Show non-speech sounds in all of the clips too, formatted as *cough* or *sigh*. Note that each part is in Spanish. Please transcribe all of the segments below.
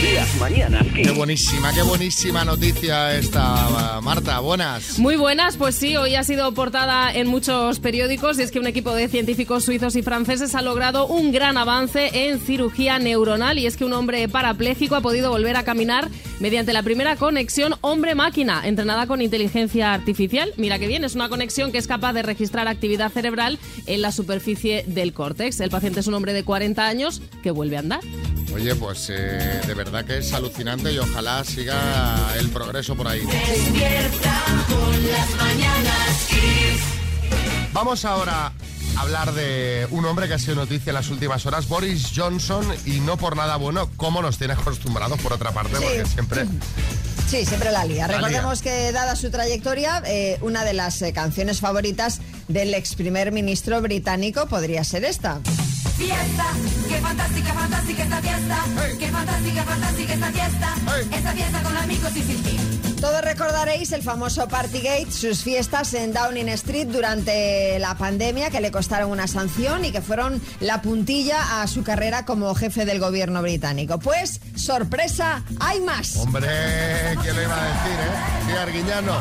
Kiss. Las mañanas Qué buenísima, qué buenísima noticia esta, Marta. Buenas. Muy buenas, pues sí, hoy ha sido portada en muchos periódicos y es que un equipo de científicos suizos y franceses ha logrado un gran avance en cirugía neuronal y es que un hombre parapléjico ha podido volver a caminar mediante la primera conexión hombre-máquina, entrenada con inteligencia artificial. Mira que bien, es una conexión que es capaz de registrar actividad cerebral en la superficie del córtex. El paciente es un hombre de 40 años que vuelve a andar. Oye, pues eh, de verdad que es alucinante y ojalá siga el progreso por ahí. Despierta con las mañanas Kiss. Vamos ahora a hablar de un hombre que ha sido noticia en las últimas horas, Boris Johnson, y no por nada bueno, como nos tiene acostumbrados por otra parte, porque siempre... *laughs* Sí, siempre la lía. La Recordemos que, dada su trayectoria, eh, una de las eh, canciones favoritas del ex primer ministro británico podría ser esta. Fiesta, qué fantástica, fantástica esta fiesta. Qué fantástica, fantástica esta fiesta. Esta fiesta con amigos y sin ti. Todos recordaréis el famoso Partygate, sus fiestas en Downing Street durante la pandemia que le costaron una sanción y que fueron la puntilla a su carrera como jefe del gobierno británico. Pues, sorpresa, hay más. Hombre, ¿quién lo iba a decir, eh? Sí, Arguiñano.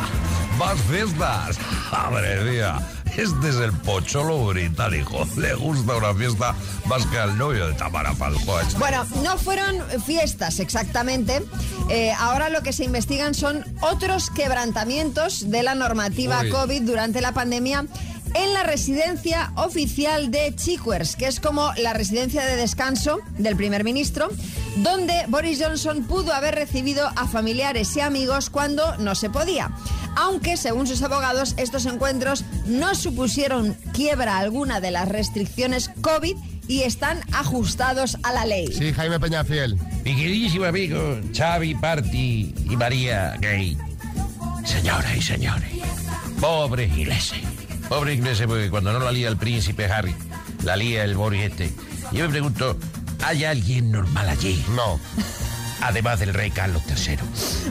Más fiestas. Madre mía. Este es el pocholo británico. Le gusta una fiesta más que al novio de Tamara Falcón. Bueno, no fueron fiestas exactamente. Eh, ahora lo que se investigan son otros quebrantamientos de la normativa Uy. COVID durante la pandemia en la residencia oficial de Chiquers, que es como la residencia de descanso del primer ministro, donde Boris Johnson pudo haber recibido a familiares y amigos cuando no se podía. Aunque, según sus abogados, estos encuentros no supusieron quiebra alguna de las restricciones COVID y están ajustados a la ley. Sí, Jaime Peñafiel. Mi queridísimo amigo Xavi Party y María Gay. Señoras y señores, pobre inglés. Pobre inglés porque cuando no la lía el príncipe Harry, la lía el Boris este. Yo me pregunto, ¿hay alguien normal allí? No. Además del rey Carlos III.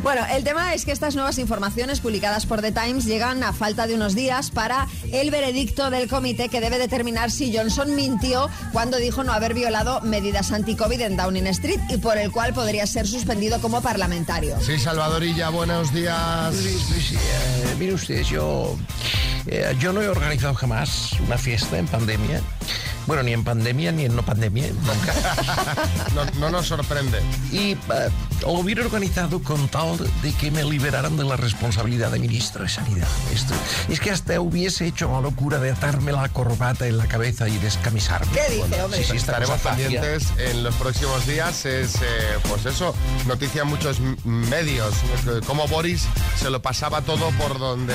Bueno, el tema es que estas nuevas informaciones publicadas por The Times llegan a falta de unos días para el veredicto del comité que debe determinar si Johnson mintió cuando dijo no haber violado medidas anti-COVID en Downing Street y por el cual podría ser suspendido como parlamentario. Sí, Salvadorilla, buenos días. Eh, mire usted, yo, eh, yo no he organizado jamás una fiesta en pandemia. Bueno, ni en pandemia ni en no pandemia, nunca. *laughs* No, no nos sorprende. Y eh, lo hubiera organizado con tal de que me liberaran de la responsabilidad de ministro de Sanidad. Esto, es que hasta hubiese hecho la locura de atarme la corbata en la cabeza y descamisarme. ¿Qué dice, hombre? Sí, sí, esta Estaremos pendientes en los próximos días. Es, eh, pues eso, noticia en muchos medios. Como Boris se lo pasaba todo por donde,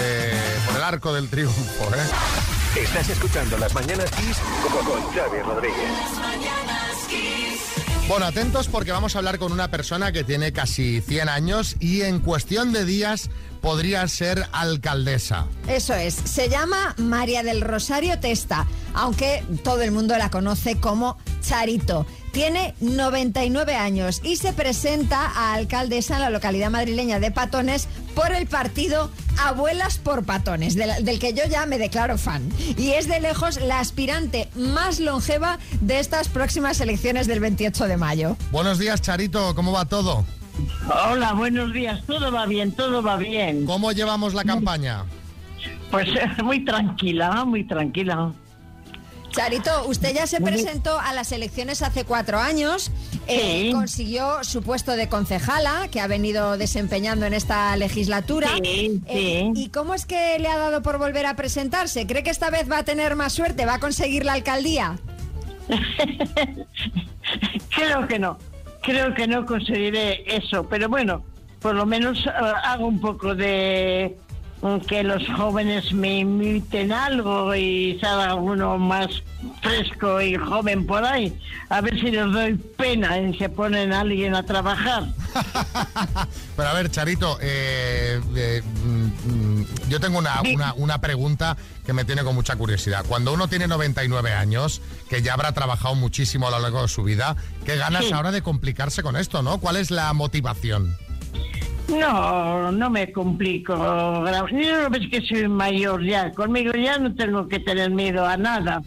por el arco del triunfo, ¿eh? Estás escuchando Las mañanas Kiss con, con Xavi Rodríguez. Mañanas Kiss. Bueno, atentos porque vamos a hablar con una persona que tiene casi 100 años y en cuestión de días podría ser alcaldesa. Eso es, se llama María del Rosario Testa, aunque todo el mundo la conoce como Charito. Tiene 99 años y se presenta a alcaldesa en la localidad madrileña de Patones por el partido Abuelas por Patones, del, del que yo ya me declaro fan. Y es de lejos la aspirante más longeva de estas próximas elecciones del 28 de mayo. Buenos días, Charito, ¿cómo va todo? Hola, buenos días. Todo va bien, todo va bien. ¿Cómo llevamos la campaña? Pues *laughs* muy tranquila, muy tranquila. Charito, usted ya se presentó a las elecciones hace cuatro años, eh, Sí. consiguió su puesto de concejala, que ha venido desempeñando en esta legislatura. Sí, Eh, sí. ¿Y cómo es que le ha dado por volver a presentarse? ¿Cree que esta vez va a tener más suerte? ¿Va a conseguir la alcaldía? *laughs* Creo que no. Creo que no conseguiré eso. Pero bueno, por lo menos eh, hago un poco de que los jóvenes me imiten algo y salga uno más fresco y joven por ahí. A ver si les doy pena y se ponen a alguien a trabajar. *laughs* Pero a ver, Charito, eh, eh, mm, mm, yo tengo una, una- una pregunta que me tiene con mucha curiosidad. Cuando uno tiene 99 años, que ya habrá trabajado muchísimo a lo largo de su vida, ¿qué ganas Sí. ahora de complicarse con esto, no? ¿Cuál es la motivación? No, no me complico. Yo no ves que soy mayor ya. Conmigo ya no tengo que tener miedo a nada.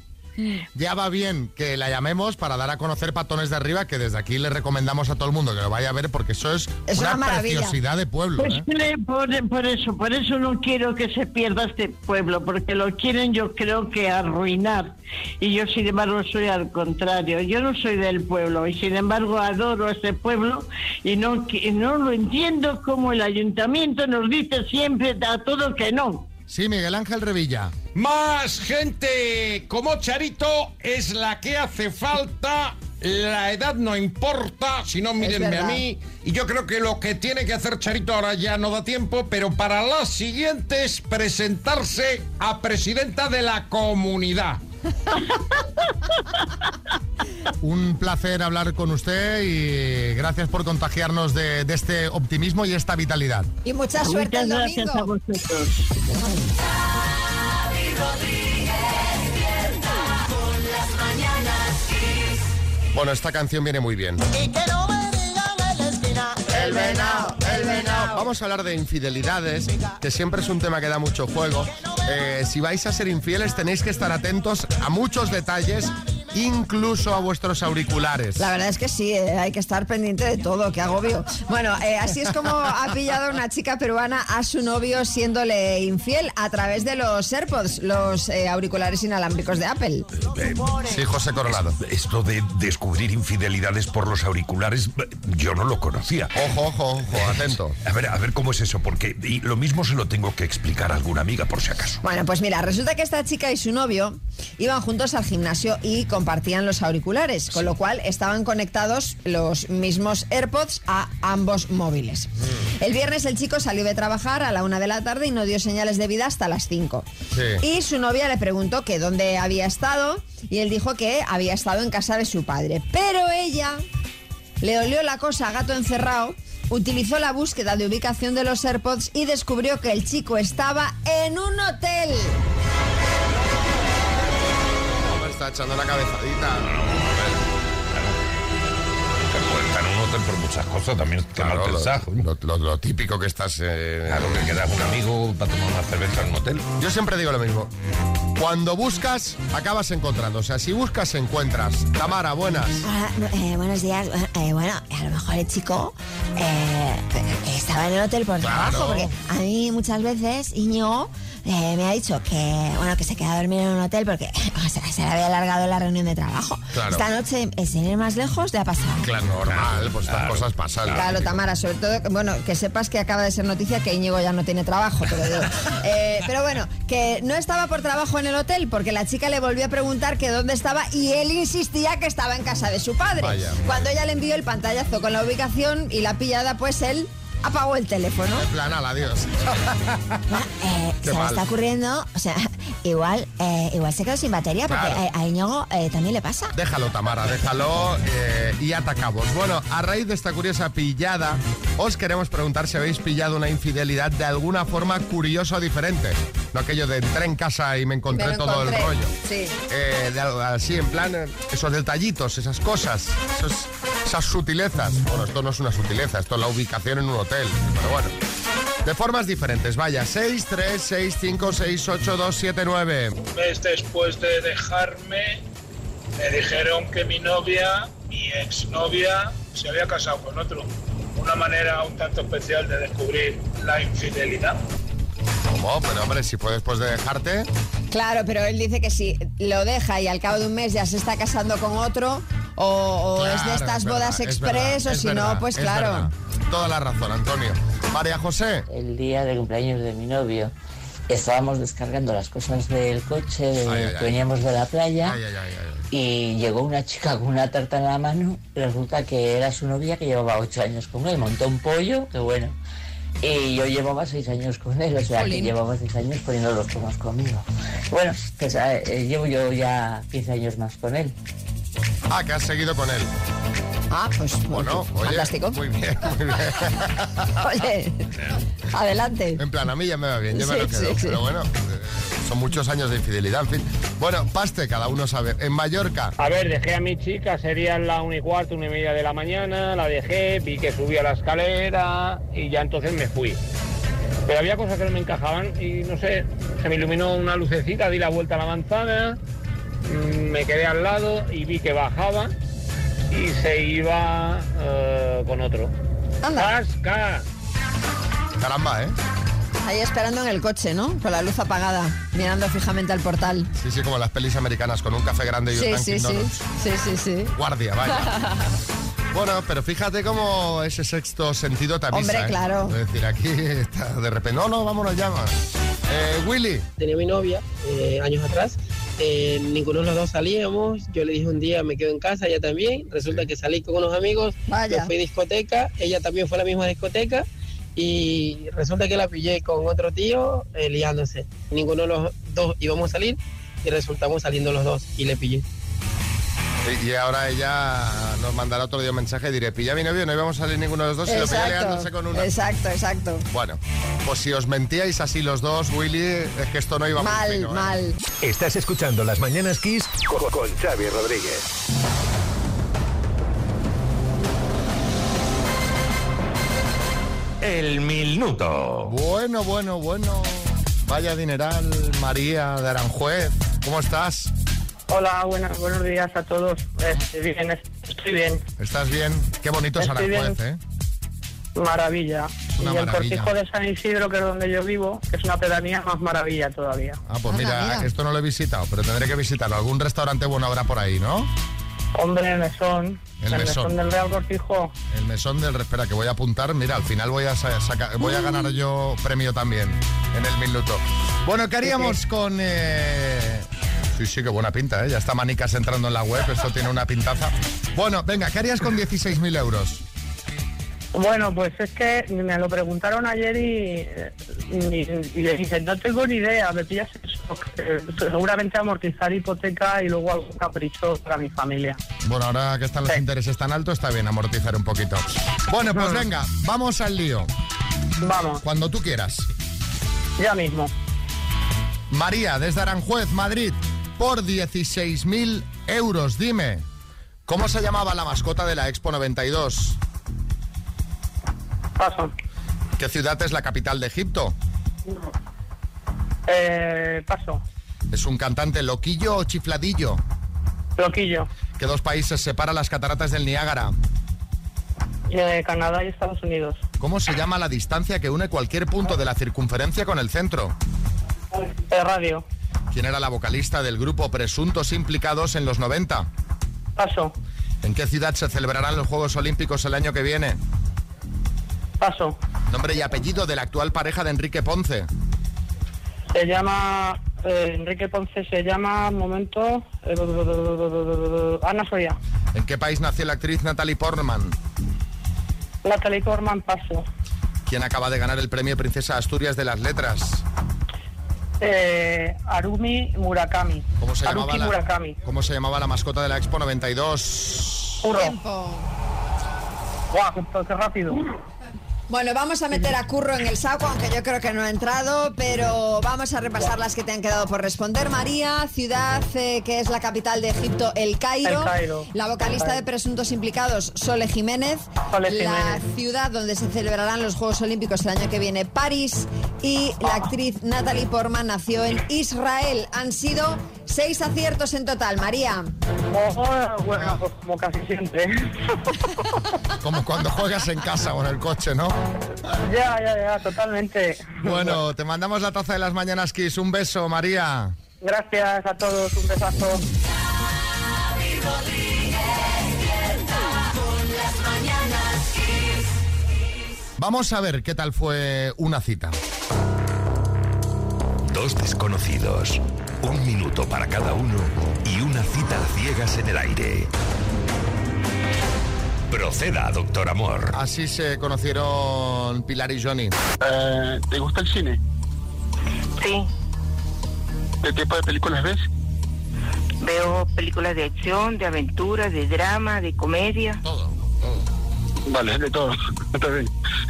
Ya va bien que la llamemos para dar a conocer Patones de Arriba, que desde aquí le recomendamos a todo el mundo que lo vaya a ver porque eso es, Es una preciosidad de pueblo. Pues ¿eh? le- por, por eso, por eso no quiero que se pierda este pueblo, porque lo quieren yo creo que arruinar. Y yo sin embargo soy al contrario, yo no soy del pueblo y sin embargo adoro este pueblo y no, que- no lo entiendo como el ayuntamiento nos dice siempre a todo que no. Sí, Miguel Ángel Revilla. Más gente como Charito es la que hace falta. La edad no importa, si no mírenme a mí. Y yo creo que lo que tiene que hacer Charito ahora ya no da tiempo, pero para las siguientes presentarse a presidenta de la comunidad. *laughs* Un placer hablar con usted y gracias por contagiarnos de, de este optimismo y esta vitalidad. Y mucha suerte Muchas el gracias a vosotros. Bueno, esta canción viene muy bien. Y que no El venado, el venado. Vamos a hablar de infidelidades, que siempre es un tema que da mucho juego. Eh, si vais a ser infieles tenéis que estar atentos a muchos detalles, incluso a vuestros auriculares. La verdad es que sí, eh, hay que estar pendiente de todo, qué agobio. Bueno, eh, así es como ha pillado una chica peruana a su novio siéndole infiel a través de los AirPods, los eh, auriculares inalámbricos de Apple. Sí, José Coronado. Esto de descubrir infidelidades por los auriculares, yo no lo conocía. Ojo, ojo, ojo, atento. A ver, a ver cómo es eso, porque y lo mismo se lo tengo que explicar a alguna amiga por si acaso. Bueno, pues mira, resulta que esta chica y su novio iban juntos al gimnasio y compartían los auriculares, con lo cual estaban conectados los mismos AirPods a ambos móviles. El viernes el chico salió de trabajar a la una de la tarde y no dio señales de vida hasta las 5. Sí. Y su novia le preguntó que dónde había estado y él dijo que había estado en casa de su padre. Pero ella le olió la cosa a gato encerrado, utilizó la búsqueda de ubicación de los AirPods y descubrió que el chico estaba en un hotel. Está echando la cabezadita. Que puede estar en un hotel por muchas cosas, también mal Claro, lo, pensado. lo- lo- lo típico que estás... eh, Claro, que quedas un amigo para tomar una cerveza en un hotel. Yo siempre digo lo mismo. Cuando buscas, acabas encontrando. O sea, si buscas, encuentras. Tamara, buenas. Eh, buenos días. Eh, bueno, a lo mejor el chico eh, estaba en el hotel por Claro. trabajo, porque a mí muchas veces Iñigo eh, me ha dicho que bueno que se queda a dormir en un hotel porque *laughs* o sea, se le había alargado la reunión de trabajo. Claro. Esta noche, eh, sin ir más lejos, le ha pasado. Claro, normal, pues estas cosas pasan. Claro, Tamara, sobre todo, que, bueno, que sepas que acaba de ser noticia que Íñigo ya no tiene trabajo, pero, digo, *laughs* eh, pero bueno, que no estaba por trabajo en el hotel porque la chica le volvió a preguntar que dónde estaba y él insistía que estaba en casa de su padre. Vaya. Cuando ella le envió el pantallazo con la ubicación y la pillada, pues él apagó el teléfono. En plan, ala, adiós. *laughs* Eh, se mal. está ocurriendo, o sea, igual, eh, igual se quedó sin batería porque Claro. eh, a Iñigo eh, también le pasa. Déjalo, Tamara, déjalo eh, y atacamos. Bueno, a raíz de esta curiosa pillada, os queremos preguntar si habéis pillado una infidelidad de alguna forma curiosa o diferente. No aquello de entré en casa y me encontré Me todo encontré, el rollo. sí. Eh, de algo así, en plan, esos detallitos, esas cosas, esos- esas sutilezas. Bueno, esto no es una sutileza, esto es la ubicación en un hotel. Pero bueno. De formas diferentes, vaya, 6, 3, 6, 5, 6, 8, 2, 7, 9. Un mes después de dejarme, me dijeron que mi novia, mi exnovia, se había casado con otro. Una manera un tanto especial de descubrir la infidelidad. ¿Cómo? Pero hombre, si fue después de dejarte... Claro, pero él dice que si lo deja y al cabo de un mes ya se está casando con otro, o, o es de estas es bodas verdad, es express, verdad, o es si verdad, no, pues es claro. verdad. Toda la razón, Antonio. María José. El día de cumpleaños de mi novio estábamos descargando las cosas del coche de- Ay, ay, que ay. veníamos de la playa Ay, ay, ay, ay. y llegó una chica con una tarta en la mano y resulta que era su novia que llevaba ocho años con él, montó un pollo, que bueno. Y yo llevaba seis años con él, o sea que llevaba seis años poniendo los conmigo. Bueno, pues eh, llevo yo ya 15 años más con él. Ah, que has seguido con él. Ah, pues Bueno, oye, fantástico. muy bien, muy bien. *laughs* Oye, adelante. En plan, a mí ya me va bien, yo me lo quedo. sí, sí. Pero bueno, eh, son muchos años de infidelidad, en fin. Bueno, paste, cada uno sabe. En Mallorca, A ver, dejé a mi chica, serían la una y cuarto, una y media de la mañana, la dejé, vi que subía la escalera y ya entonces me fui. Pero había cosas que no me encajaban y no sé, se me iluminó una lucecita, di la vuelta a la manzana me quedé al lado y vi que bajaba y se iba eh, con otro. ¡Casca! Caramba, ¿eh? Ahí esperando en el coche, ¿no? Con la luz apagada, mirando fijamente al portal. Sí, sí, como las pelis americanas, con un café grande y Sí, un sí, sí. Sí, sí, sí. Guardia, vaya. *laughs* Bueno, pero fíjate cómo ese sexto sentido te avisa. Hombre, ¿eh? claro. Es decir, aquí está de repente, no, no, vámonos ya. Eh, Willy. Tenía mi novia eh, años atrás. Eh, ninguno de los dos salíamos. Yo le dije un día me quedo en casa, ella también. Resulta que salí con unos amigos. Vaya. Yo fui a discoteca, ella también fue a la misma discoteca. Y resulta que la pillé con otro tío eh, liándose. Ninguno de los dos íbamos a salir y resultamos saliendo los dos y le pillé. Y ahora ella nos mandará otro día un mensaje y diré, pilla a mi novio, no íbamos a salir ninguno de los dos y lo pilla liándose con una. exacto, exacto. Bueno, pues si os mentíais así los dos, Willy, es que esto no iba muy Mal, fino, ¿eh? mal. Estás escuchando Las Mañanas Kiss con, con Xavi Rodríguez. El minuto. Bueno, bueno, bueno. Vaya dineral, María de Aranjuez. ¿Cómo estás? Hola, buenas, buenos días a todos. Estoy bien, estoy bien. ¿Estás bien? Qué bonito es Estoy Aranjuez, bien. ¿eh? Maravilla. Una y el maravilla. cortijo de San Isidro, que es donde yo vivo, que es una pedanía más maravilla todavía. Ah, pues mira, esto no lo he visitado, pero tendré que visitarlo. Algún restaurante bueno habrá por ahí, ¿no? Hombre, el mesón. El El, mesón. mesón del Real Cortijo. El mesón del... Espera, que voy a apuntar. Mira, al final voy a, sa- saca- voy a ganar yo premio también en el minuto. Bueno, ¿qué haríamos con... eh, Sí, sí, qué buena pinta, ¿eh? Ya está Manicas entrando en la web, esto tiene una pintaza. Bueno, venga, ¿qué harías con 16.000 euros? Bueno, pues es que me lo preguntaron ayer y, y, y le dije, no tengo ni idea, me pillas seguramente amortizar hipoteca y luego algún capricho para mi familia. Bueno, ahora que están los intereses tan altos, está bien amortizar un poquito. Bueno, pues venga, vamos al lío. Vamos. Cuando tú quieras. Ya mismo. María, desde Aranjuez, Madrid, por 16.000 euros. Dime, ¿cómo se llamaba la mascota de la Expo 92? Paso. ¿Qué ciudad es la capital de Egipto? Eh, paso. ¿Es un cantante loquillo o chifladillo? Loquillo. ¿Qué dos países separan las cataratas del Niágara? Eh, Canadá y Estados Unidos. ¿Cómo se llama la distancia que une cualquier punto de la circunferencia con el centro? Eh, radio. ¿Quién era la vocalista del grupo Presuntos Implicados en los 90? Paso. ¿En qué ciudad se celebrarán los Juegos Olímpicos el año que viene? Paso. Nombre y apellido de la actual pareja de Enrique Ponce. Se llama... eh, Enrique Ponce se llama... Momento... eh, Ana Soria. ¿En qué país nació la actriz Natalie Portman? Natalie Portman, paso. ¿Quién acaba de ganar el premio Princesa Asturias de las Letras? Eh, Arumi Murakami. ¿Cómo se, llamaba Haruki la, Murakami. ¿Cómo se llamaba la mascota de la Expo 92? Curro. Guau, qué rápido. Bueno, vamos a meter a Curro en el saco, aunque yo creo que no ha entrado, pero vamos a repasar las que te han quedado por responder. María, ciudad eh, que es la capital de Egipto, El Cairo. El Cairo. La vocalista de presuntos implicados, Sole Jiménez. Sole La Jiménez. ciudad donde se celebrarán los Juegos Olímpicos el año que viene, París. Y la actriz Natalie Portman nació en Israel. Han sido seis aciertos en total, María. Oh, bueno, pues como casi siempre. *laughs* Como cuando juegas en casa o en el coche, ¿no? ya, ya, ya, totalmente. Bueno, te mandamos la taza de las mañanas Kiss. Un beso, María. Gracias a todos, un besazo. Vamos a ver qué tal fue una cita. Dos desconocidos, un minuto para cada uno y una cita a ciegas en el aire. Proceda, doctor Amor. Así se conocieron Pilar y Johnny. Eh, ¿Te gusta el cine? Sí, ¿Qué tipo de películas ves? veo películas de acción, de aventura, de drama, de comedia. Todo. Vale, de todo. *laughs* Está bien.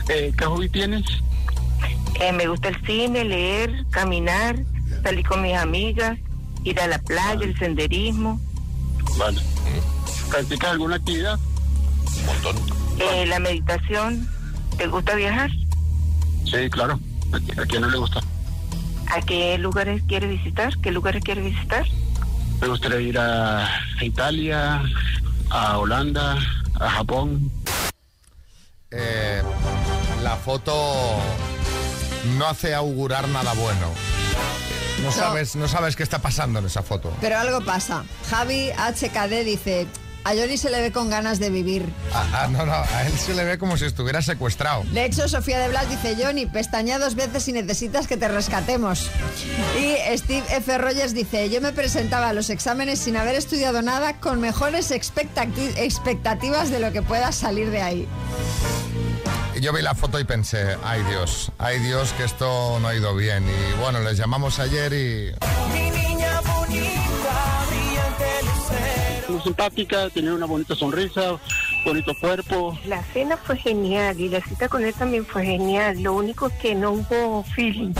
Eh, ¿Qué hobby tienes? Eh, me gusta el cine, leer, caminar, salir con mis amigas, ir a la playa, el senderismo, Vale. ¿Practicas alguna actividad? Un montón. eh, la meditación. ¿Te gusta viajar? Sí, claro. ¿A quién no le gusta? ¿A qué lugares quieres visitar? ¿Qué lugares quieres visitar? Me gustaría ir a Italia, a Holanda, a Japón. Eh, la foto no hace augurar nada bueno. No, No. sabes, no sabes qué está pasando en esa foto. Pero algo pasa. Javi HKD dice, a Johnny se le ve con ganas de vivir. Ah, ah, no, no, a él se le ve como si estuviera secuestrado. De hecho, Sofía de Blas dice, Johnny, pestañea dos veces si necesitas que te rescatemos. Y Steve F. Rogers dice, yo me presentaba a los exámenes sin haber estudiado nada con mejores expectati- expectativas de lo que pueda salir de ahí. Y Yo vi la foto y pensé, ay Dios, ay Dios, que esto no ha ido bien. Y bueno, les llamamos ayer y... Mi niña bonita, brillante lucero. Muy simpática, tenía una bonita sonrisa, bonito cuerpo. La cena fue genial y la cita con él también fue genial. Lo único es que no hubo feeling.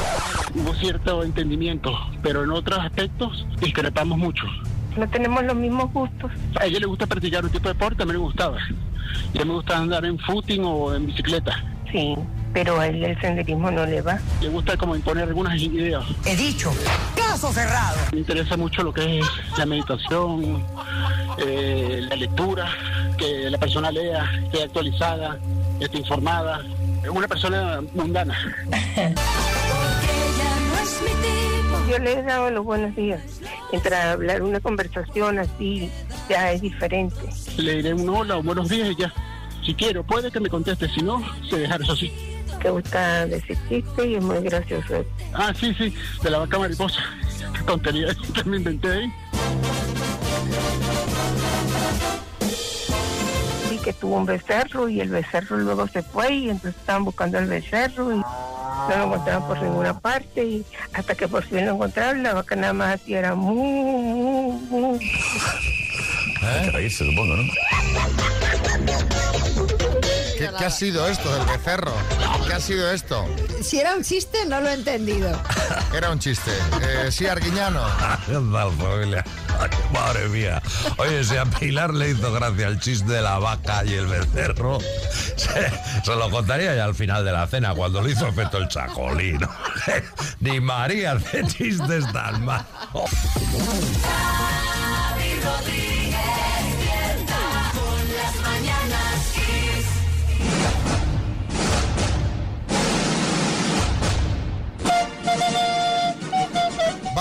Hubo cierto entendimiento, pero en otros aspectos discrepamos mucho. No tenemos los mismos gustos. A ella le gusta practicar un tipo de deporte, a mí me gustaba. Ya me gusta andar en footing o en bicicleta. Sí, pero a él el senderismo no le va. Le gusta como imponer algunas ideas. He dicho, caso cerrado. Me interesa mucho lo que es la meditación, eh, la lectura, que la persona lea, esté actualizada, esté informada. Es una persona mundana. *laughs* Yo le he dado los buenos días. Mientras hablar una conversación así ya es diferente. Le diré un hola o buenos días y ya. Si quiero, puede que me conteste, si no, se dejará eso así. Te gusta decir chiste y es muy gracioso. Ah, sí, sí, de la vaca mariposa. *laughs* Qué tontería *laughs* que me inventé ahí. Que tuvo un becerro y el becerro luego se fue y entonces estaban buscando al becerro y no lo encontraban por ninguna parte y hasta que por fin lo encontraron la vaca nada más hacía era mu, mu, mu. Hay que reírse, supongo, ¿no? ¿Qué, qué ha sido esto del becerro? ¿Qué ha sido esto? Si era un chiste, no lo he entendido. *laughs* Era un chiste. Eh, sí, Arguiñano. *laughs* Familia. Madre mía. Oye, si a Pilar le hizo gracia el chiste de la vaca y el becerro, *laughs* se, se lo contaría ya al final de la cena, cuando le hizo efecto el chacolino. Ni María hace chistes tan malos.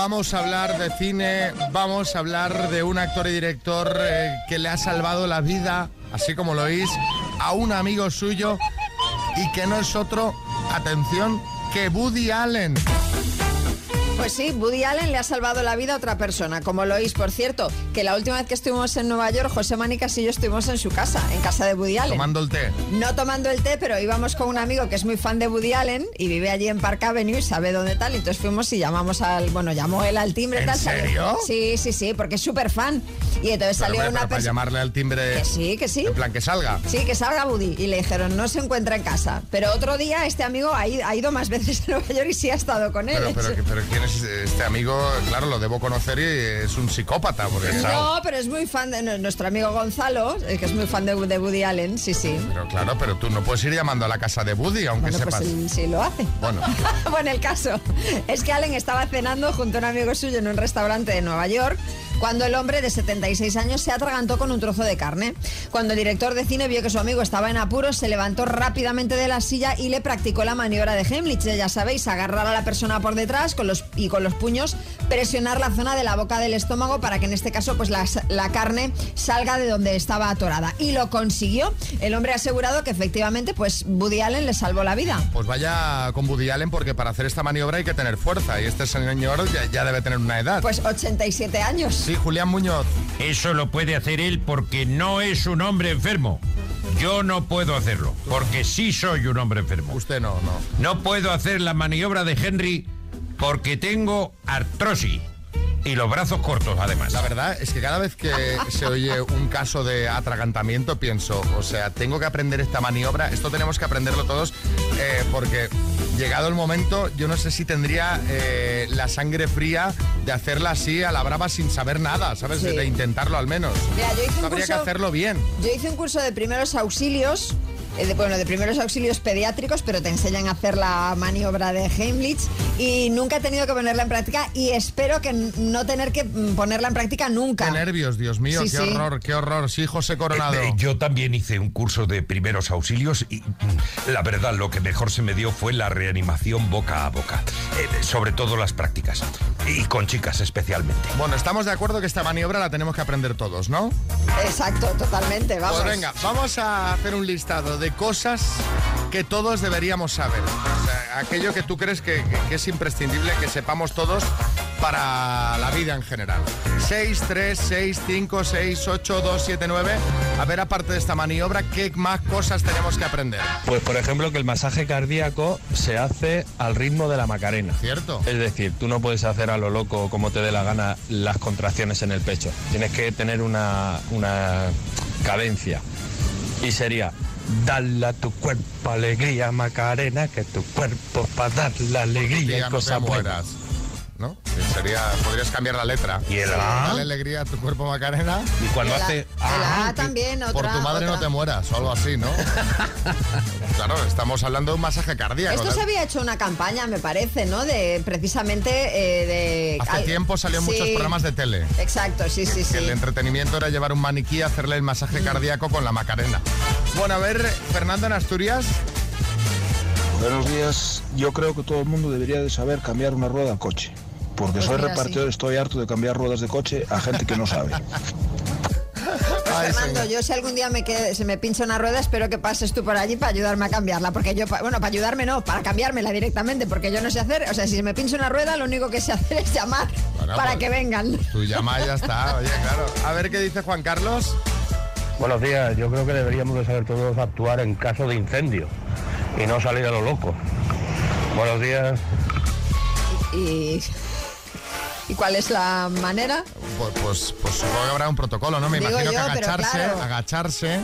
Vamos a hablar de cine, vamos a hablar de un actor y director eh, que le ha salvado la vida, así como lo oís, a un amigo suyo y que no es otro, atención, que Woody Allen. Pues sí, Woody Allen le ha salvado la vida a otra persona, como lo oís, por cierto, que la última vez que estuvimos en Nueva York, José Manicas y yo estuvimos en su casa, en casa de Woody Allen. Tomando el té. No tomando el té, pero íbamos con un amigo que es muy fan de Woody Allen y vive allí en Park Avenue y sabe dónde tal. Y entonces fuimos y llamamos al. Bueno, llamó él al timbre. ¿En tal, serio? Sí, sí, sí, porque es súper fan. Y entonces Pero, salió hombre, una pero para persona. llamarle al timbre. Que sí, que sí. En plan, que salga. Sí, que salga Woody. Y le dijeron, no se encuentra en casa. Pero otro día este amigo ha ido, ha ido más veces a Nueva York y sí ha estado con él. Pero, pero, pero ¿quién es este amigo? Claro, lo debo conocer y es un psicópata. Porque, No, pero es muy fan de no- nuestro amigo Gonzalo, el que es muy fan de, de Woody Allen, sí, sí. Pero claro, pero tú no puedes ir llamando a la casa de Woody, aunque Bueno, pues sepas. él sí lo hace. Bueno, *laughs* bueno, el caso es que Allen estaba cenando junto a un amigo suyo en un restaurante de Nueva York cuando el hombre de 76 años se atragantó con un trozo de carne. Cuando el director de cine vio que su amigo estaba en apuros, se levantó rápidamente de la silla y le practicó la maniobra de Heimlich. Ya sabéis, agarrar a la persona por detrás con los, y con los puños presionar la zona de la boca del estómago para que en este caso pues la, la carne salga de donde estaba atorada. Y lo consiguió. El hombre ha asegurado que efectivamente pues Woody Allen le salvó la vida. pues vaya con Woody Allen porque para hacer esta maniobra hay que tener fuerza y este señor ya, ya debe tener una edad. Pues 87 años. Sí, Julián Muñoz. Eso lo puede hacer él porque no es un hombre enfermo. Yo no puedo hacerlo, porque sí soy un hombre enfermo. Usted no, no. No puedo hacer la maniobra de Henry porque tengo artrosis y los brazos cortos, además. La verdad es que cada vez que se oye un caso de atragantamiento pienso, o sea, tengo que aprender esta maniobra, esto tenemos que aprenderlo todos, eh, porque llegado el momento, yo no sé si tendría eh, la sangre fría de hacerla así a la brava sin saber nada, ¿sabes? Sí. De intentarlo al menos. Mira, yo hice un Habría que curso- hacerlo bien. Yo hice un curso de primeros auxilios de, bueno, de primeros auxilios pediátricos, pero te enseñan a hacer la maniobra de Heimlich y nunca he tenido que ponerla en práctica y espero que no tener que mm, ponerla en práctica nunca. Qué nervios, Dios mío, Sí, qué sí. horror, qué horror. Sí, José Coronado. Eh, eh, yo también hice un curso de primeros auxilios y mm, la verdad lo que mejor se me dio fue la reanimación boca a boca. Eh, sobre todo las prácticas. Y con chicas especialmente. Bueno, estamos de acuerdo que esta maniobra la tenemos que aprender todos, ¿no? Exacto, totalmente, vamos. Pues venga, vamos a hacer un listado de cosas que todos deberíamos saber. O sea, aquello que tú crees que, que- que es imprescindible que sepamos todos para la vida en general. 6, 3, 6, 5, 6, 8, 2, 7, 9. A ver, aparte de esta maniobra, ¿qué más cosas tenemos que aprender? Pues por ejemplo que el masaje cardíaco se hace al ritmo de la Macarena. Cierto. Es decir, tú no puedes hacer a lo loco como te dé la gana las contracciones en el pecho. Tienes que tener una, una cadencia. Y sería, dale a tu cuerpo alegría Macarena, que tu cuerpo para dar la alegría y no buenas. mueras. Sería, podrías cambiar la letra. ¿Y el A? Dale alegría a tu cuerpo, Macarena. Y cuando El A- hace... el A también, otra. Por tu madre no te mueras, o algo así, ¿no? *laughs* claro, estamos hablando de un masaje cardíaco. Esto se había hecho una campaña, me parece, ¿no? De precisamente eh, de. Hace al- tiempo salió en Sí, muchos programas de tele. Exacto, sí, sí, Que sí. el entretenimiento era llevar un maniquí y hacerle el masaje cardíaco con la Macarena. Bueno, a ver, Fernando en Asturias. Buenos días. Yo creo que todo el mundo debería de saber cambiar una rueda al coche. Porque Pues soy repartidor, sí. estoy harto de cambiar ruedas de coche a gente que no sabe. *laughs* Pues, Fernando, yo si algún día me quede- se me pincha una rueda, espero que pases tú por allí para ayudarme a cambiarla. Porque yo, bueno, para ayudarme no, para cambiármela directamente, porque yo no sé hacer, o sea, si se me pincha una rueda, lo único que sé hacer es llamar Bueno, para pues, que vengan. Tu llama y ya está, oye, claro. A ver qué dice Juan Carlos. Buenos días, yo creo que deberíamos de saber todos actuar en caso de incendio y no salir a lo loco. Buenos días. Y, ¿Y cuál es la manera? Pues, pues, pues supongo que habrá un protocolo, ¿no? Me Digo imagino que yo, agacharse, claro. agacharse.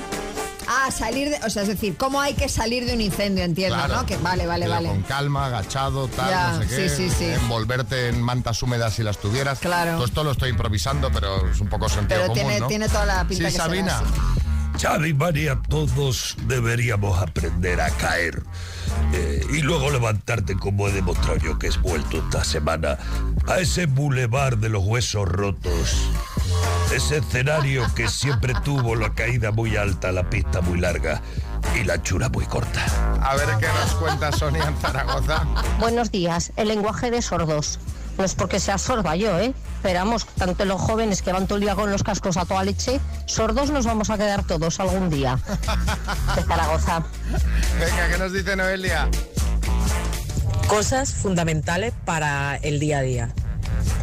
Ah, salir de, o sea, es decir, cómo hay que salir de un incendio, entiendo, Claro. ¿no? Que vale, vale, vale. Con calma, agachado, tal, Ya, no sé qué. sí, sí, sí. Envolverte en mantas húmedas si las tuvieras. Claro. Todo esto lo estoy improvisando, pero es un poco sentido Pero común, tiene, ¿no? tiene toda la pinta Sí, que será Sabina. así. Xavi, María, todos deberíamos aprender a caer. Eh, y luego levantarte como he demostrado yo que es vuelto esta semana a ese bulevar de los huesos rotos. Ese escenario que siempre tuvo la caída muy alta, la pista muy larga y la chura muy corta. A ver qué nos cuenta Sonia en Zaragoza. Buenos días. El lenguaje de sordos. No es porque sea sorda yo, ¿eh? Pero vamos, tanto los jóvenes que van todo el día con los cascos a toda leche, sordos nos vamos a quedar todos algún día. *laughs* De Zaragoza. Venga, ¿qué nos dice Noelia? Cosas fundamentales para el día a día.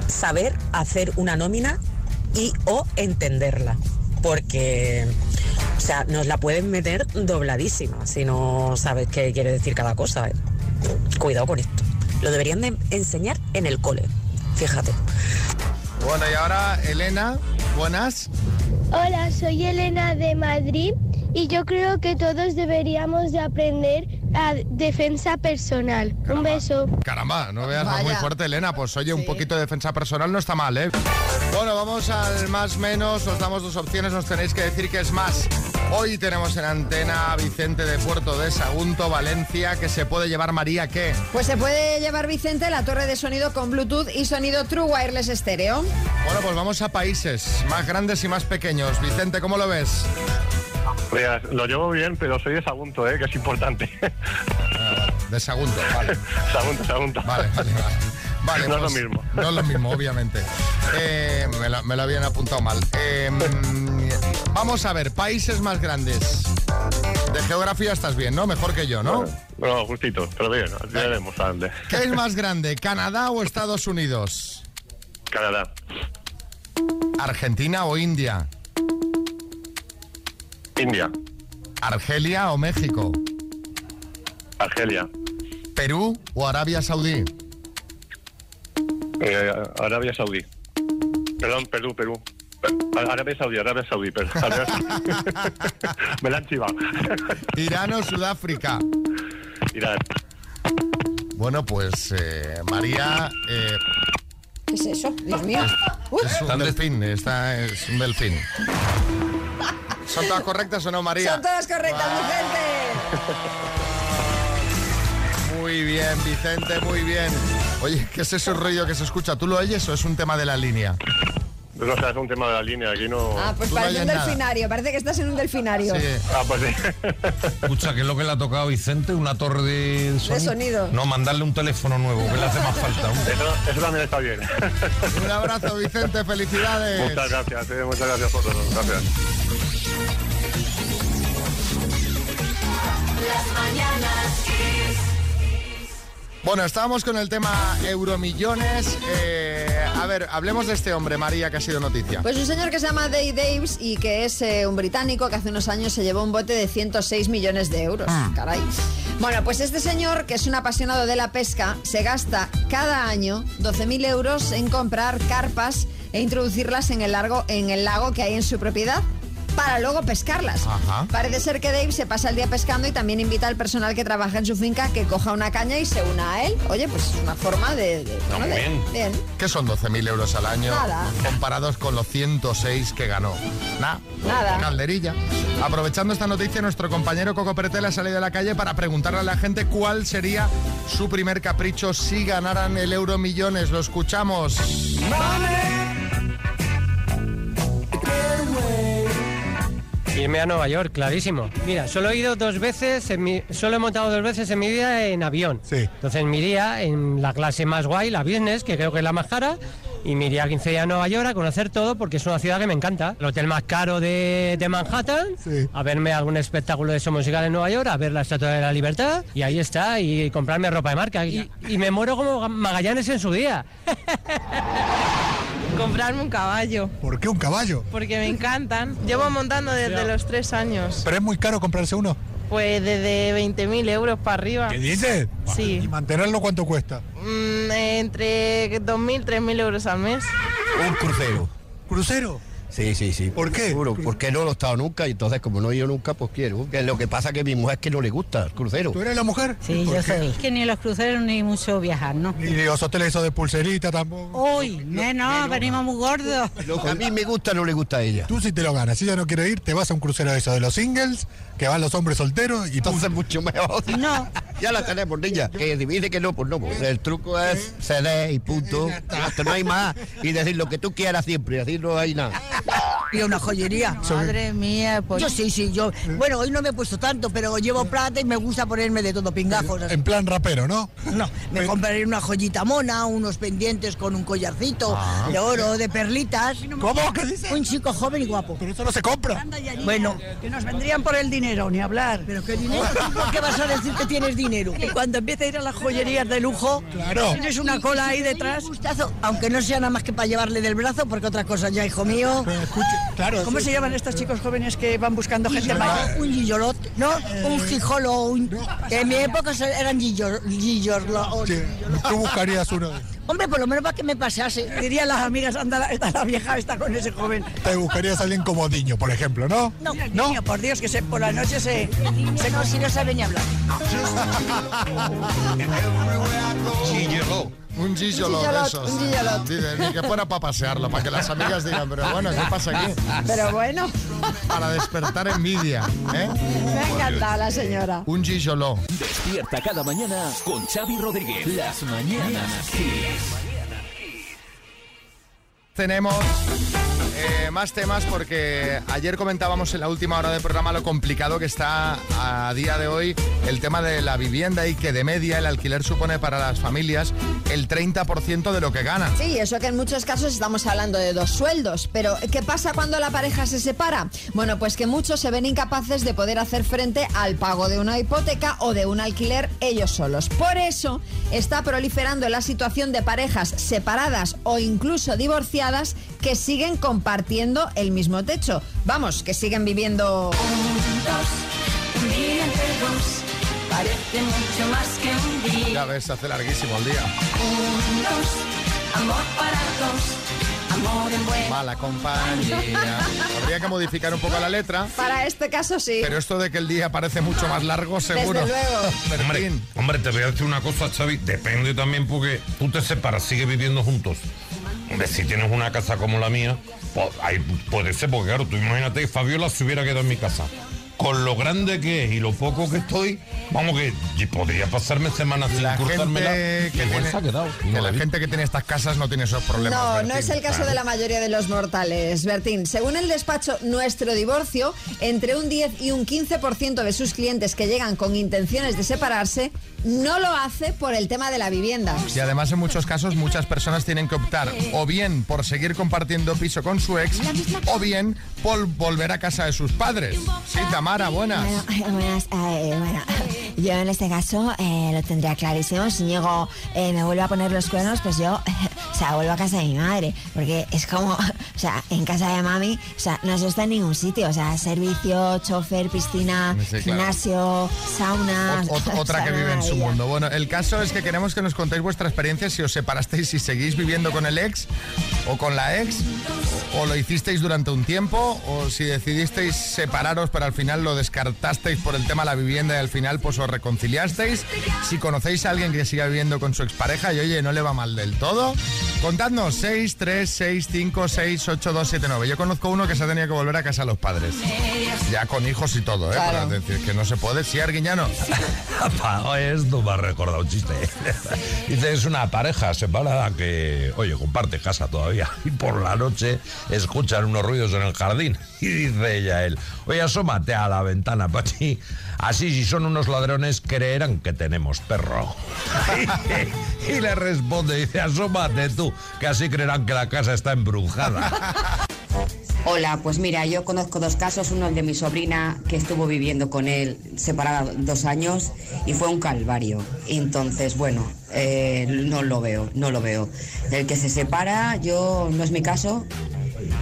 Saber hacer una nómina y o entenderla. Porque, o sea, nos la pueden meter dobladísima si no sabes qué quiere decir cada cosa. ¿eh? Cuidado con esto. Lo deberían de enseñar en el cole. Fíjate. Bueno, y ahora Elena, buenas. Hola, soy Elena de Madrid y yo creo que todos deberíamos de aprender a defensa personal. Un beso. Caramba, no veas Vaya. muy fuerte, Elena. Pues oye, un poquito de defensa personal no está mal, ¿eh? Bueno, vamos al más menos. Os damos dos opciones, nos tenéis que decir que es más. Hoy tenemos en antena a Vicente de Puerto de Sagunto, Valencia, que se puede llevar María, ¿qué? Pues se puede llevar Vicente la torre de sonido con Bluetooth y sonido True Wireless Stereo. Bueno, pues vamos a países más grandes y más pequeños. Vicente, ¿cómo lo ves? Pues lo llevo bien, pero soy de Sagunto, ¿eh? que es importante. De Sagunto, vale. *laughs* Sagunto, Sagunto. Vale, vale, vale. Vale, no pues, es lo mismo. No es lo mismo, obviamente. Eh, me, lo, me lo habían apuntado mal. Eh, mm, vamos a ver, países más grandes. De geografía estás bien, ¿no? Mejor que yo, ¿no? No, justito, pero bien, ya veremos a dónde. ¿Qué es más *laughs* grande, Canadá o Estados Unidos? Canadá. ¿Argentina o India? India. ¿Argelia o México? Argelia. ¿Perú o Arabia Saudí? Eh, Arabia Saudí. Perdón, Perú, Perú. Arabia Saudí, Arabia Saudí, perdón. *laughs* *laughs* Me la han chivado. *laughs* ¿Irán o Sudáfrica? Irán. Bueno, pues eh, María eh, ¿Qué es eso? Dios mío. Es un delfín, esta es un delfín. ¿Son todas correctas o no, María? Son todas correctas, Vicente. Muy bien, Vicente, muy bien. Oye, ¿qué es ese rollo que se escucha? ¿Tú lo oyes o es un tema de la línea? No, o sea, es un tema de la línea, aquí no... Ah, pues Tú no parece un nada. delfinario, parece que estás en un delfinario. Ah, pues sí. Escucha, ¿qué es lo que le ha tocado a Vicente? ¿Una torre de sonido? sonido. No, mandarle un teléfono nuevo, que le hace más falta. Eso, eso también está bien. Un abrazo, Vicente, felicidades. Muchas gracias, eh, muchas gracias por todo. Gracias. Las mañanas. Bueno, estábamos con el tema euromillones. Eh, a ver, hablemos de este hombre, María, que ha sido noticia. Pues un señor que se llama Dave Daves y que es eh, un británico que hace unos años se llevó un bote de 106 millones de euros. Caray. Bueno, pues este señor, que es un apasionado de la pesca, se gasta cada año 12.000 euros en comprar carpas e introducirlas en el, largo, en el lago que hay en su propiedad para luego pescarlas. Ajá. Parece ser que Dave se pasa el día pescando y también invita al personal que trabaja en su finca que coja una caña y se una a él. Oye, pues es una forma de... de- bueno, de- bien. bien. ¿Qué son 12.000 euros al año Nada. comparados con los 106 que ganó? Nada. Nada. Calderilla. Aprovechando esta noticia, nuestro compañero Coco Pretel ha salido a la calle para preguntarle a la gente cuál sería su primer capricho si ganaran el euro millones. Lo escuchamos. Irme a Nueva York, clarísimo. Mira, solo he ido dos veces, en mi- solo he montado dos veces en mi vida en avión. Entonces me iría en la clase más guay, la business, que creo que es la más cara, y me iría a 15 días a Nueva York a conocer todo porque es una ciudad que me encanta. El hotel más caro de, de Manhattan, a verme algún espectáculo de eso musical en Nueva York, a ver la Estatua de la Libertad, y ahí está, y comprarme ropa de marca. Y, y me muero como Magallanes en su día. *laughs* Comprarme un caballo, ¿Por qué un caballo? porque me encantan. Llevo montando desde los tres años. Pero es muy caro comprarse uno. Pues desde 20.000 euros para arriba. ¿Qué dices? Sí. ¿Y mantenerlo cuánto cuesta? Mm, entre 2.000, 3.000 euros al mes. Un crucero. ¿Crucero? Sí, sí, sí. ¿Por qué? Seguro, porque no lo he estado nunca y entonces como no he ido nunca, pues quiero. Lo que pasa que mi mujer es que no le gusta el crucero. ¿Tú eres la mujer? Sí, ¿Por yo qué? soy. Que ni los cruceros ni mucho viajar, ¿no? Y los hoteles esos de pulserita tampoco. Uy, menos, venimos muy gordos. Lo que a mí me gusta no le gusta a ella. Tú si te lo ganas, si ella no quiere ir, te vas a un crucero de esos de los singles, que van los hombres solteros y. Entonces mucho mejor. No. *laughs* ya la tenemos, niña. Que dice que no, pues no. pues el truco es ceder y punto. Hasta no hay más. Y decir lo que tú quieras siempre. Así no hay nada. Ah! *laughs* Y una joyería. Madre mía, pues. Yo sí, sí, yo. Bueno, hoy no me he puesto tanto, pero llevo plata y me gusta ponerme de todo pingajos. En plan rapero, ¿no? No, me compraré una joyita mona, unos pendientes con un collarcito Ah. de oro, de perlitas. ¿Cómo? ¿Qué dices? Un chico joven y guapo. Pero eso no se compra. Bueno, que nos vendrían por el dinero, ni hablar. Pero qué dinero, ¿Tú ¿por qué vas a decir que tienes dinero? Que cuando empiece a ir a las joyerías de lujo, Claro. tienes una cola ahí detrás. Aunque no sea nada más que para llevarle del brazo, porque otra cosa ya, hijo mío. Claro. ¿Cómo se llaman estos chicos jóvenes que van buscando gente mayor? Un gillolot, ¿no? Un gijolo, un... que en mi época eran gillor, gillorlo- Sí, Tú buscarías uno de Hombre, por lo menos para que me pasase. Dirían las amigas, anda, la- está la vieja está con ese joven. Te buscarías a alguien como Diño, por ejemplo, ¿no? No, niño, por Dios, que se, por la noche se, se no, si no sabe ni hablar. Un gigolo de gigolot, esos. un gigolot. Dice, ni que fuera para pasearlo, para que las amigas digan, pero bueno, ¿qué pasa aquí? Pero bueno, Para despertar envidia, ¿eh? me ha encantado la señora. Un gigolo. Despierta cada mañana con Xavi Rodríguez. Las mañanas Kiss. Tenemos eh, más temas porque ayer comentábamos en la última hora del programa lo complicado que está a día de hoy el tema de la vivienda y que de media el alquiler supone para las familias el 30% de lo que ganan. Sí, eso que en muchos casos estamos hablando de dos sueldos, pero ¿qué pasa cuando la pareja se separa? Bueno, pues que muchos se ven incapaces de poder hacer frente al pago de una hipoteca o de un alquiler ellos solos. Por eso está proliferando la situación de parejas separadas o incluso divorciadas que siguen compartiendo el mismo techo. Vamos, que siguen viviendo... Un día entre dos parece mucho más que un día. Ya ves, se hace larguísimo el día. Un, dos, amor para dos, amor en buen. Mala compañía. Habría que modificar un poco la letra. Para este caso sí. Pero esto de que el día parece mucho más largo, seguro. Desde luego. *laughs* Hombre, hombre, te voy a decir una cosa, Xavi. Depende también porque tú te separas, sigues viviendo juntos. Hombre, si tienes una casa como la mía, pues ahí puede ser, porque claro, tú imagínate que Fabiola se hubiera quedado en mi casa. con lo grande que es y lo poco que estoy, vamos que podría pasarme semanas sin La cruzármela. gente que, tiene, se ha quedado. que la gente que tiene estas casas no tiene esos problemas. No, no es el caso Claro. de la mayoría de los mortales, Bertín. Según el despacho Nuestro Divorcio, entre un 10 y un 15% de sus clientes que llegan con intenciones de separarse no lo hace por el tema de la vivienda. Y además en muchos casos muchas personas tienen que optar o bien por seguir compartiendo piso con su ex o bien por volver a casa de sus padres. Sí, Tamara, buenas. Bueno, *laughs* buenas, eh, bueno, yo en este caso eh, lo tendría clarísimo. Si Ñigo eh, me vuelve a poner los cuernos, pues yo, *laughs* o sea, vuelvo a casa de mi madre. Porque es como, o sea, en casa de mami, o sea, no se está en ningún sitio. O sea, servicio, chofer, piscina, Sí, claro. gimnasio, sauna. O *laughs* otra que vive en su mundo. Bueno, el caso es que queremos que nos contéis vuestra experiencia si os separasteis, si seguís viviendo con el ex o con la ex, o lo hicisteis durante un tiempo, o si decidisteis separaros pero al final lo descartasteis por el tema de la vivienda y al final pues os reconciliasteis. Si conocéis a alguien que siga viviendo con su expareja y oye, no le va mal del todo, contadnos 6, 3, 6, 5, 6, 8, 2, 7, 9. Yo conozco uno que se ha tenido que volver a casa a los padres. Ya con hijos y todo, ¿eh? Claro. Para decir que no se puede. Sí, Arguiñano. Esto me ha recordado un chiste. Dice, es una pareja separada que, oye, comparte casa todavía. Y por la noche escuchan unos ruidos en el jardín. Y dice ella a él, oye, asómate a la ventana, Pachi. Así si son unos ladrones creerán que tenemos perro. *laughs* Y, le responde, dice, asómate tú, que así creerán que la casa está embrujada. Hola, pues mira, yo conozco dos casos, uno el de mi sobrina que estuvo viviendo con él separada dos años y fue un calvario. Entonces, bueno, eh, no lo veo, no lo veo. El que se separa, yo no es mi caso,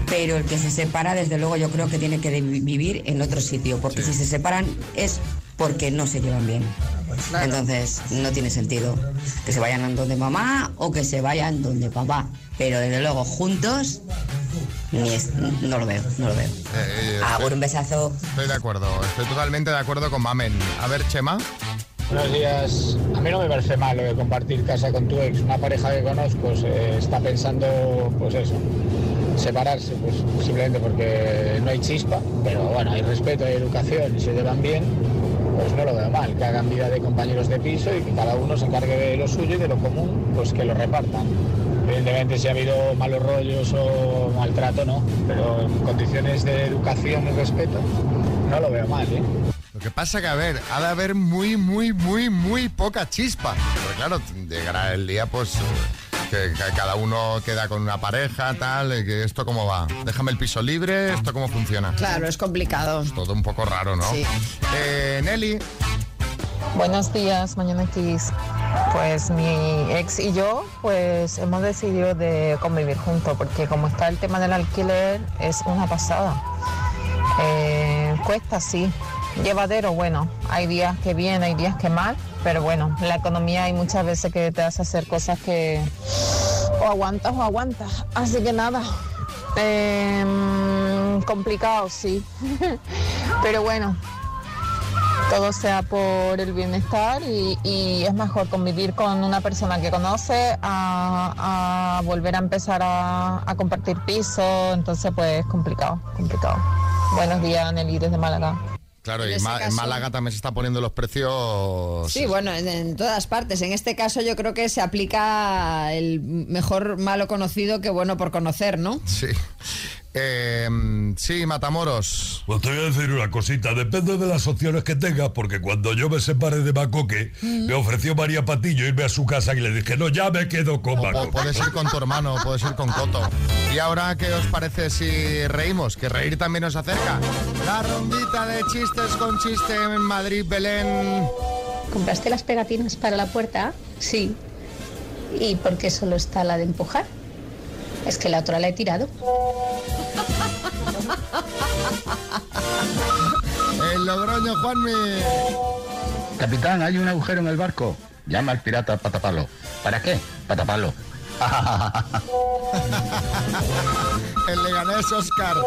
pero el que se separa, desde luego, yo creo que tiene que vivir en otro sitio, porque si se separan es porque no se llevan bien. Entonces, no tiene sentido que se vayan donde mamá o que se vayan donde papá. Pero desde luego, juntos, ni es- no lo veo, no lo veo. Eh, Agur, un besazo. Estoy de acuerdo, estoy totalmente de acuerdo con Mamen. A ver, Chema. Buenos días. A mí no me parece mal lo de compartir casa con tu ex. Una pareja que conozco se está pensando, pues eso, separarse, pues simplemente porque no hay chispa. Pero bueno, hay respeto, hay educación y se llevan bien. Pues no lo veo mal. Que hagan vida de compañeros de piso y que cada uno se encargue de lo suyo y de lo común, pues que lo repartan. Evidentemente, si ha habido malos rollos o maltrato, no. Pero en condiciones de educación y respeto, no lo veo mal, ¿eh? Lo que pasa que, a ver, ha de haber muy, muy, muy, muy poca chispa. Porque claro, llegará el día, pues, que, que cada uno queda con una pareja, tal, y que esto cómo va. Déjame el piso libre, esto cómo funciona. Claro, es complicado. Todo un poco raro, ¿no? Sí. Eh, Nelly. Buenos días, Mañana X. Pues mi ex y yo pues hemos decidido de convivir juntos porque como está el tema del alquiler es una pasada. Eh, cuesta sí, llevadero bueno, hay días que bien, hay días que mal, pero bueno, la economía hay muchas veces que te hace hacer cosas que o aguantas o aguantas. Así que nada, em, complicado sí, *laughs* pero bueno, todo sea por el bienestar y, es mejor convivir con una persona que conoce a, volver a empezar a, a compartir piso, entonces pues complicado, complicado. Buenos días, Nelly, desde Málaga. Claro, y en caso- Málaga también se está poniendo los precios. Sí, bueno, en, en todas partes. En este caso yo creo que se aplica el mejor malo conocido que bueno por conocer, ¿no? Sí. Eh, sí, Matamoros. Pues te voy a decir una cosita, depende de las opciones que tengas, porque cuando yo me separé de Macoque, me ofreció María Patillo irme a su casa y le dije, no, ya me quedo con Macoque. puedes ir con tu hermano, puedes ir con Coto. ¿Y ahora qué os parece si reímos? Que reír también nos acerca. La rondita de chistes con chiste en Madrid, Belén. ¿Compraste las pegatinas para la puerta? Sí. ¿Y por qué solo está la de empujar? Es que la otra la he tirado. *laughs* El Logroño, Juanmi. Capitán, hay un agujero en el barco. Llama al pirata para taparlo. ¿Para qué? Para taparlo. *laughs* El Leganés, Oscar.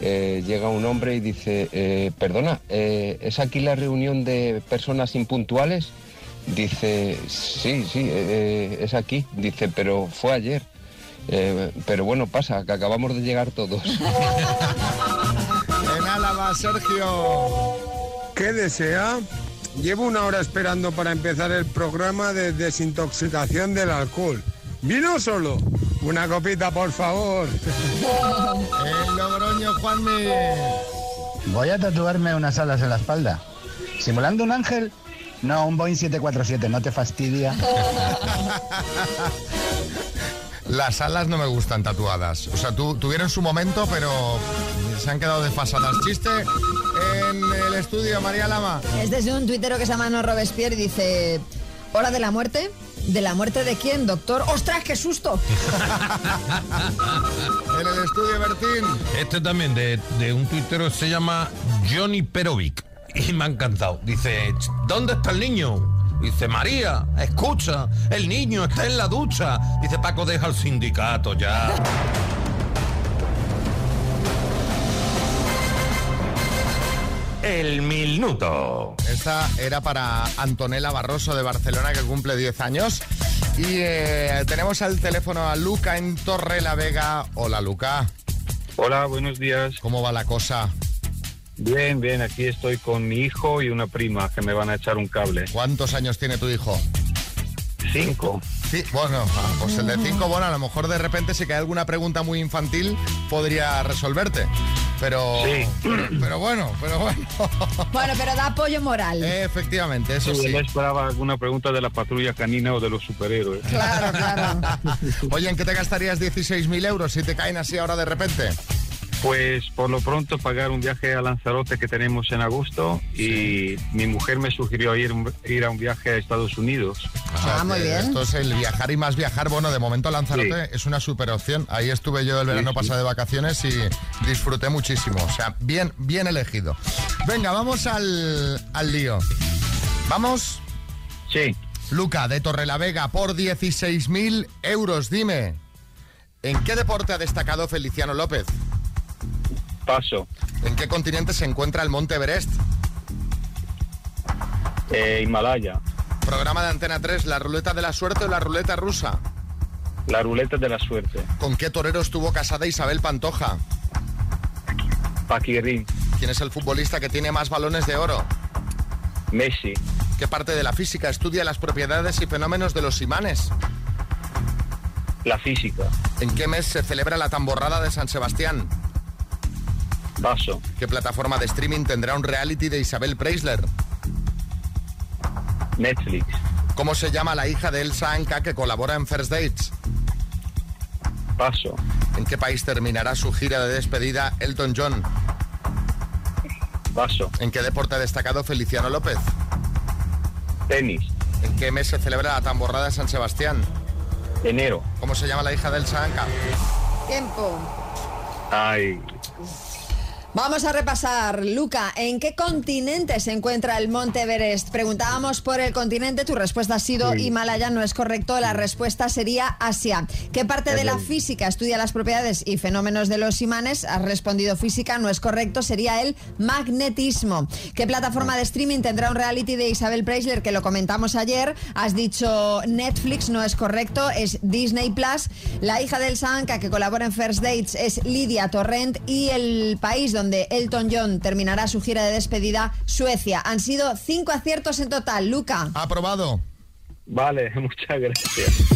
Eh, llega un hombre y dice, eh, perdona, eh, ¿es aquí la reunión de personas impuntuales? Dice, sí, sí, eh, es aquí. Dice, pero fue ayer. Eh, pero bueno, pasa, que acabamos de llegar todos. En Álava, Sergio. ¿Qué desea? Llevo una hora esperando para empezar el programa de desintoxicación del alcohol. ¿Vino solo? Una copita, por favor. El Logroño, Juanmi. Voy a tatuarme unas alas en la espalda. ¿Simulando un ángel? No, un Boeing 747, no te fastidia. *laughs* Las alas no me gustan tatuadas. O sea, tu- tuvieron su momento, pero se han quedado desfasadas. Chiste en el estudio, María Lama. Es desde un tuitero que se llama No Robespierre y dice, ¿hora de la muerte? ¿De la muerte de quién, doctor? ¡Ostras, qué susto! *laughs* en el estudio, Bertín. Este también de, de un tuitero se llama Johnny Perovic. Y me ha encantado. Dice, ¿dónde está el niño? Dice, María, escucha, el niño está en la ducha. Dice, Paco, deja el sindicato ya. El minuto. Esta era para Antonella Barroso de Barcelona, que cumple 10 años. Y eh, tenemos al teléfono a Luca en Torre la Vega. Hola, Luca. Hola, buenos días. ¿Cómo va la cosa? Bien, bien, aquí estoy con mi hijo y una prima que me van a echar un cable. ¿Cuántos años tiene tu hijo? Cinco. Sí, bueno, ah, pues el de 5, bueno, a lo mejor de repente si cae alguna pregunta muy infantil podría resolverte. Pero, Sí. pero, pero bueno, pero bueno. *laughs* Bueno, pero da apoyo moral. Efectivamente, eso Sí, sí. él esperaba alguna pregunta de la patrulla canina o de los superhéroes. Claro, claro. *laughs* Oye, ¿en qué te gastarías 16.000 euros si te caen así ahora de repente? Pues por lo pronto pagar un viaje a Lanzarote que tenemos en agosto y mi mujer me sugirió ir, ir a un viaje a Estados Unidos. O sea, que Esto es el viajar y más viajar. Bueno, de momento Lanzarote es una super opción. Ahí estuve yo el verano sí. pasado de vacaciones y disfruté muchísimo. O sea, bien, bien elegido. Venga, vamos al, al lío. ¿Vamos? Sí. Luca, de Torrelavega, por 16.000 euros. Dime, ¿en qué deporte ha destacado Feliciano López? Paso. ¿En qué continente se encuentra el Monte Everest? Eh, Himalaya. Programa de Antena 3, ¿la ruleta de la suerte o la ruleta rusa? La ruleta de la suerte. ¿Con qué torero estuvo casada Isabel Pantoja? Paquirín. ¿Quién es el futbolista que tiene más balones de oro? Messi. ¿Qué parte de la física estudia las propiedades y fenómenos de los imanes? La física. ¿En qué mes se celebra la tamborrada de San Sebastián? Paso. ¿Qué plataforma de streaming tendrá un reality de Isabel Preisler? Netflix. ¿Cómo se llama la hija de Elsa Anka que colabora en First Dates? Paso. ¿En qué país terminará su gira de despedida Elton John? Paso. ¿En qué deporte ha destacado Feliciano López? Tenis. ¿En qué mes se celebra la tamborrada de San Sebastián? Enero. ¿Cómo se llama la hija de Elsa Anka? Tiempo. Ay. Vamos a repasar, Luca, ¿en qué continente se encuentra el Monte Everest? Preguntábamos por el continente, tu respuesta ha sido Sí. Himalaya, no es correcto, la respuesta sería Asia. ¿Qué parte de la física estudia las propiedades y fenómenos de los imanes? Has respondido física, no es correcto, sería el magnetismo. ¿Qué plataforma de streaming tendrá un reality de Isabel Preisler que lo comentamos ayer? Has dicho Netflix, no es correcto, es Disney Plus. La hija del Sanka que colabora en First Dates es Lidia Torrent y el país donde Elton John terminará su gira de despedida, Suecia. Han sido cinco aciertos en total. Luca. Aprobado. Vale, *laughs* muchas gracias.